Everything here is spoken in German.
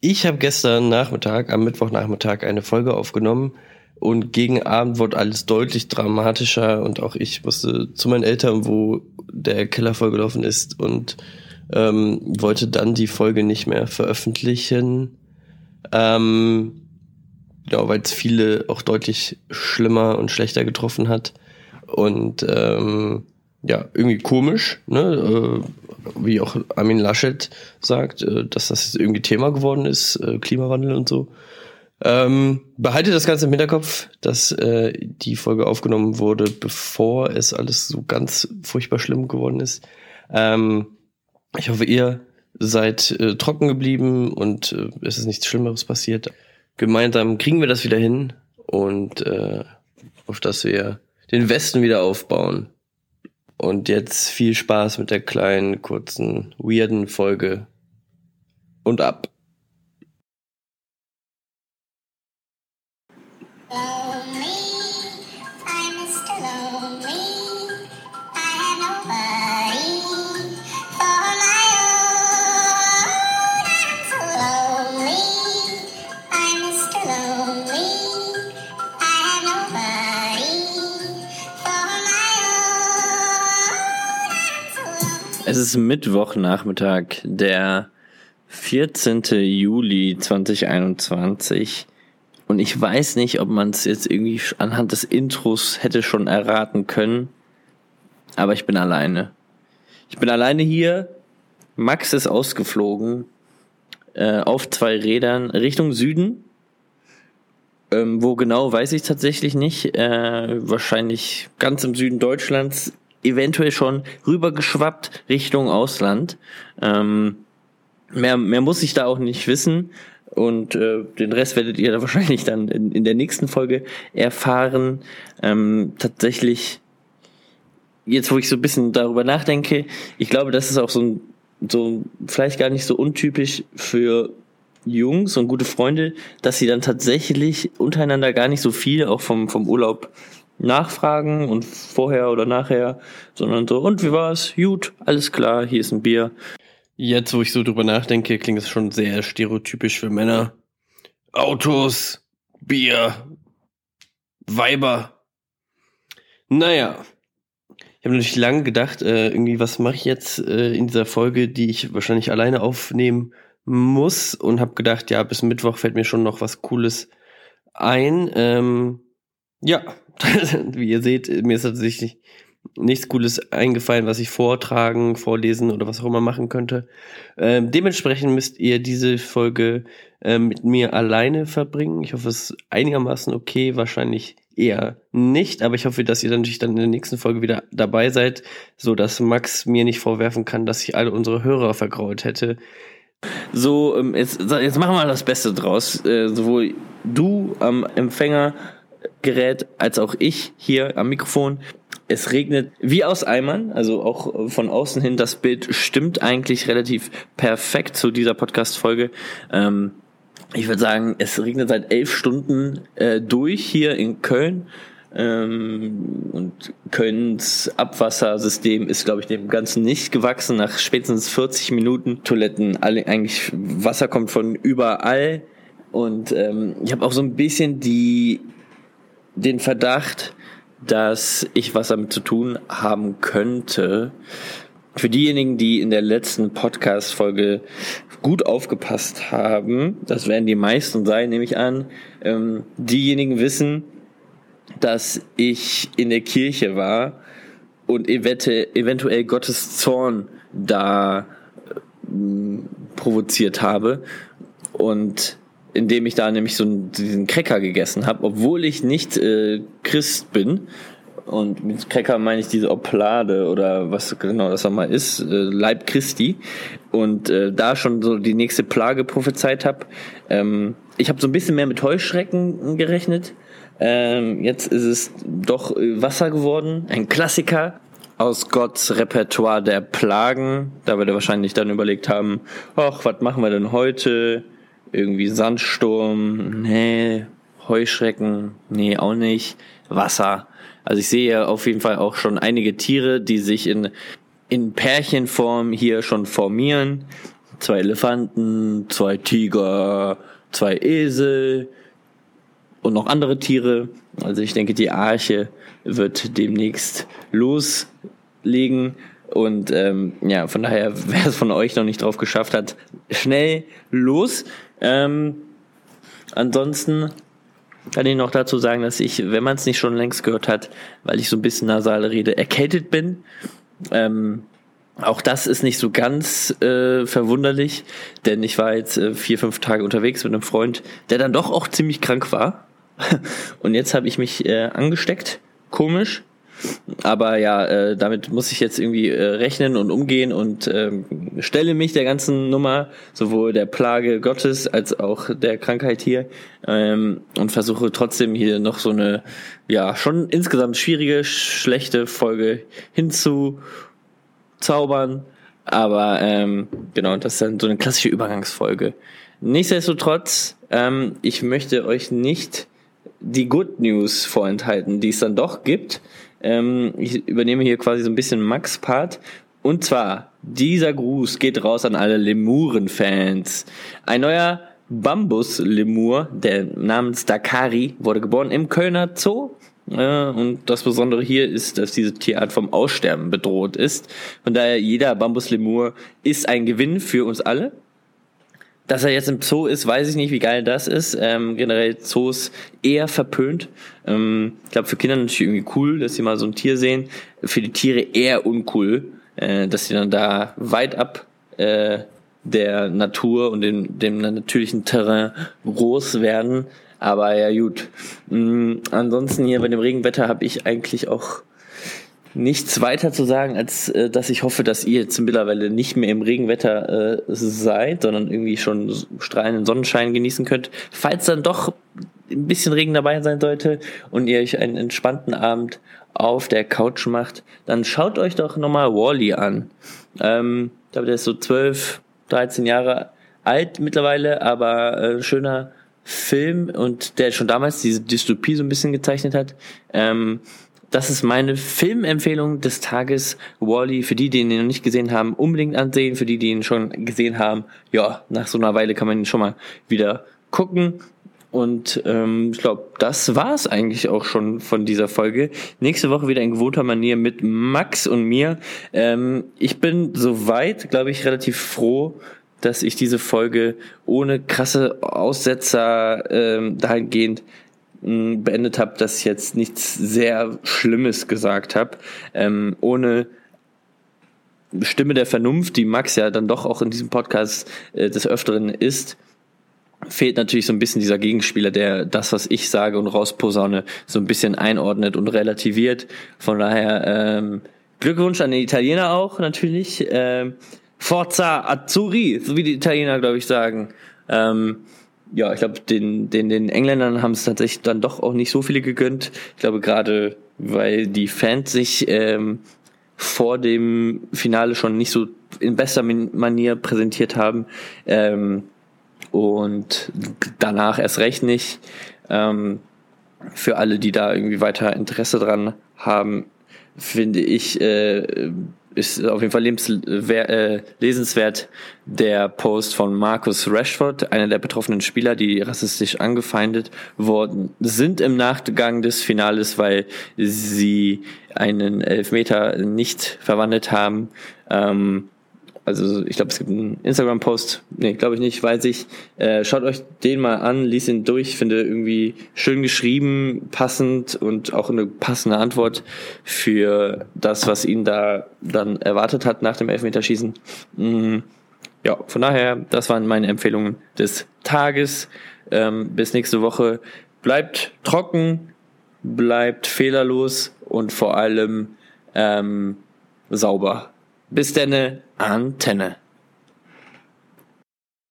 Ich habe gestern Nachmittag, am Mittwochnachmittag, eine Folge aufgenommen und gegen Abend wurde alles deutlich dramatischer und auch ich musste zu meinen Eltern, wo der Keller vollgelaufen ist und ähm, wollte dann die Folge nicht mehr veröffentlichen. Ähm, ja, weil es viele auch deutlich schlimmer und schlechter getroffen hat. Und ähm, ja, irgendwie komisch, ne? Äh, wie auch Armin Laschet sagt, äh, dass das irgendwie Thema geworden ist, äh, Klimawandel und so. Ähm, behalte das Ganze im Hinterkopf, dass äh, die Folge aufgenommen wurde, bevor es alles so ganz furchtbar schlimm geworden ist. Ähm, ich hoffe, ihr seid äh, trocken geblieben und äh, es ist nichts Schlimmeres passiert. Gemeinsam kriegen wir das wieder hin und äh, auf dass wir den Westen wieder aufbauen. Und jetzt viel Spaß mit der kleinen, kurzen, weirden Folge. Und ab. Ist Mittwochnachmittag, der 14. Juli 2021. Und ich weiß nicht, ob man es jetzt irgendwie anhand des Intros hätte schon erraten können. Aber ich bin alleine. Ich bin alleine hier. Max ist ausgeflogen. Äh, auf zwei Rädern Richtung Süden. Ähm, wo genau, weiß ich tatsächlich nicht. Äh, wahrscheinlich ganz im Süden Deutschlands eventuell schon rübergeschwappt Richtung Ausland. Ähm, mehr, mehr muss ich da auch nicht wissen. Und äh, den Rest werdet ihr da wahrscheinlich dann in, in der nächsten Folge erfahren. Ähm, tatsächlich, jetzt wo ich so ein bisschen darüber nachdenke, ich glaube, das ist auch so ein, so vielleicht gar nicht so untypisch für Jungs und gute Freunde, dass sie dann tatsächlich untereinander gar nicht so viel auch vom, vom Urlaub nachfragen und vorher oder nachher, sondern so, und wie war's? Gut, alles klar, hier ist ein Bier. Jetzt, wo ich so drüber nachdenke, klingt es schon sehr stereotypisch für Männer. Autos, Bier, Weiber. Naja. Ich habe natürlich lange gedacht, äh, irgendwie, was mache ich jetzt äh, in dieser Folge, die ich wahrscheinlich alleine aufnehmen muss und habe gedacht, ja, bis Mittwoch fällt mir schon noch was Cooles ein. Ähm, ja, wie ihr seht, mir ist tatsächlich nichts Cooles eingefallen, was ich vortragen, vorlesen oder was auch immer machen könnte. Ähm, dementsprechend müsst ihr diese Folge äh, mit mir alleine verbringen. Ich hoffe, es ist einigermaßen okay, wahrscheinlich eher nicht, aber ich hoffe, dass ihr dann natürlich dann in der nächsten Folge wieder dabei seid, so dass Max mir nicht vorwerfen kann, dass ich alle unsere Hörer vergrault hätte. So, ähm, jetzt, jetzt machen wir das Beste draus. Äh, sowohl du am Empfänger Gerät als auch ich hier am Mikrofon. Es regnet wie aus Eimern, also auch von außen hin. Das Bild stimmt eigentlich relativ perfekt zu dieser Podcast-Folge. Ähm, ich würde sagen, es regnet seit elf Stunden äh, durch hier in Köln. Ähm, und Kölns Abwassersystem ist, glaube ich, dem Ganzen nicht gewachsen. Nach spätestens 40 Minuten Toiletten, alle, eigentlich Wasser kommt von überall. Und ähm, ich habe auch so ein bisschen die den Verdacht, dass ich was damit zu tun haben könnte. Für diejenigen, die in der letzten Podcast-Folge gut aufgepasst haben, das werden die meisten sein, nehme ich an, ähm, diejenigen wissen, dass ich in der Kirche war und eventuell Gottes Zorn da äh, provoziert habe. Und indem ich da nämlich so einen, diesen Cracker gegessen habe, obwohl ich nicht äh, Christ bin. Und mit Cracker meine ich diese Oplade oder was genau das nochmal ist, äh, Leib Christi. Und äh, da schon so die nächste Plage prophezeit habe. Ähm, ich habe so ein bisschen mehr mit Heuschrecken gerechnet. Ähm, jetzt ist es doch Wasser geworden, ein Klassiker aus Gotts Repertoire der Plagen. Da wird er wahrscheinlich dann überlegt haben, ach, was machen wir denn heute? Irgendwie Sandsturm, nee, Heuschrecken, nee, auch nicht, Wasser. Also ich sehe auf jeden Fall auch schon einige Tiere, die sich in, in Pärchenform hier schon formieren. zwei Elefanten, zwei Tiger, zwei Esel und noch andere Tiere. Also ich denke, die Arche wird demnächst loslegen. Und ähm, ja, von daher, wer es von euch noch nicht drauf geschafft hat, schnell los. Ähm, ansonsten kann ich noch dazu sagen, dass ich, wenn man es nicht schon längst gehört hat, weil ich so ein bisschen nasal rede, erkältet bin. Ähm, auch das ist nicht so ganz äh, verwunderlich, denn ich war jetzt äh, vier, fünf Tage unterwegs mit einem Freund, der dann doch auch ziemlich krank war. Und jetzt habe ich mich äh, angesteckt. Komisch. Aber ja, äh, damit muss ich jetzt irgendwie äh, rechnen und umgehen und ähm, stelle mich der ganzen Nummer, sowohl der Plage Gottes als auch der Krankheit hier ähm, und versuche trotzdem hier noch so eine, ja, schon insgesamt schwierige, schlechte Folge hinzuzaubern. Aber ähm, genau, das ist dann so eine klassische Übergangsfolge. Nichtsdestotrotz, ähm, ich möchte euch nicht die Good News vorenthalten, die es dann doch gibt. Ähm, ich übernehme hier quasi so ein bisschen Max Part. Und zwar, dieser Gruß geht raus an alle Lemuren-Fans. Ein neuer Bambus-Lemur, der namens Dakari, wurde geboren im Kölner Zoo. Äh, und das Besondere hier ist, dass diese Tierart vom Aussterben bedroht ist. Von daher, jeder Bambus-Lemur ist ein Gewinn für uns alle. Dass er jetzt im Zoo ist, weiß ich nicht, wie geil das ist. Ähm, generell Zoos eher verpönt. Ähm, ich glaube, für Kinder natürlich irgendwie cool, dass sie mal so ein Tier sehen. Für die Tiere eher uncool, äh, dass sie dann da weit ab äh, der Natur und dem, dem natürlichen Terrain groß werden. Aber ja gut. Mhm, ansonsten hier bei dem Regenwetter habe ich eigentlich auch nichts weiter zu sagen, als äh, dass ich hoffe, dass ihr jetzt mittlerweile nicht mehr im Regenwetter äh, seid, sondern irgendwie schon strahlenden Sonnenschein genießen könnt. Falls dann doch ein bisschen Regen dabei sein sollte und ihr euch einen entspannten Abend auf der Couch macht, dann schaut euch doch nochmal Wally an. Ähm, ich glaube, der ist so 12, 13 Jahre alt mittlerweile, aber äh, schöner Film und der schon damals diese Dystopie so ein bisschen gezeichnet hat. Ähm, das ist meine Filmempfehlung des Tages. Wally, für die, die ihn noch nicht gesehen haben, unbedingt ansehen. Für die, die ihn schon gesehen haben, ja, nach so einer Weile kann man ihn schon mal wieder gucken. Und ähm, ich glaube, das war's eigentlich auch schon von dieser Folge. Nächste Woche wieder in gewohnter Manier mit Max und mir. Ähm, ich bin soweit, glaube ich, relativ froh, dass ich diese Folge ohne krasse Aussetzer ähm, dahingehend beendet habe, dass ich jetzt nichts sehr Schlimmes gesagt habe, ähm, ohne Stimme der Vernunft, die Max ja dann doch auch in diesem Podcast äh, des Öfteren ist, fehlt natürlich so ein bisschen dieser Gegenspieler, der das, was ich sage und rausposaune, so ein bisschen einordnet und relativiert. Von daher ähm, Glückwunsch an den Italiener auch natürlich. Ähm, Forza Azzurri, so wie die Italiener, glaube ich, sagen. Ähm, ja, ich glaube, den, den, den Engländern haben es tatsächlich dann doch auch nicht so viele gegönnt. Ich glaube, gerade weil die Fans sich ähm, vor dem Finale schon nicht so in bester Manier präsentiert haben ähm, und danach erst recht nicht. Ähm, für alle, die da irgendwie weiter Interesse dran haben, finde ich, äh, ist auf jeden Fall äh, lesenswert der Post von Marcus Rashford, einer der betroffenen Spieler, die rassistisch angefeindet worden sind im Nachgang des Finales, weil sie einen Elfmeter nicht verwandelt haben. Ähm, also ich glaube, es gibt einen Instagram-Post, nee, glaube ich nicht, weiß ich. Äh, schaut euch den mal an, liest ihn durch, finde irgendwie schön geschrieben, passend und auch eine passende Antwort für das, was ihn da dann erwartet hat nach dem Elfmeterschießen. Mhm. Ja, von daher, das waren meine Empfehlungen des Tages. Ähm, bis nächste Woche. Bleibt trocken, bleibt fehlerlos und vor allem ähm, sauber. Bis denne, Antenne.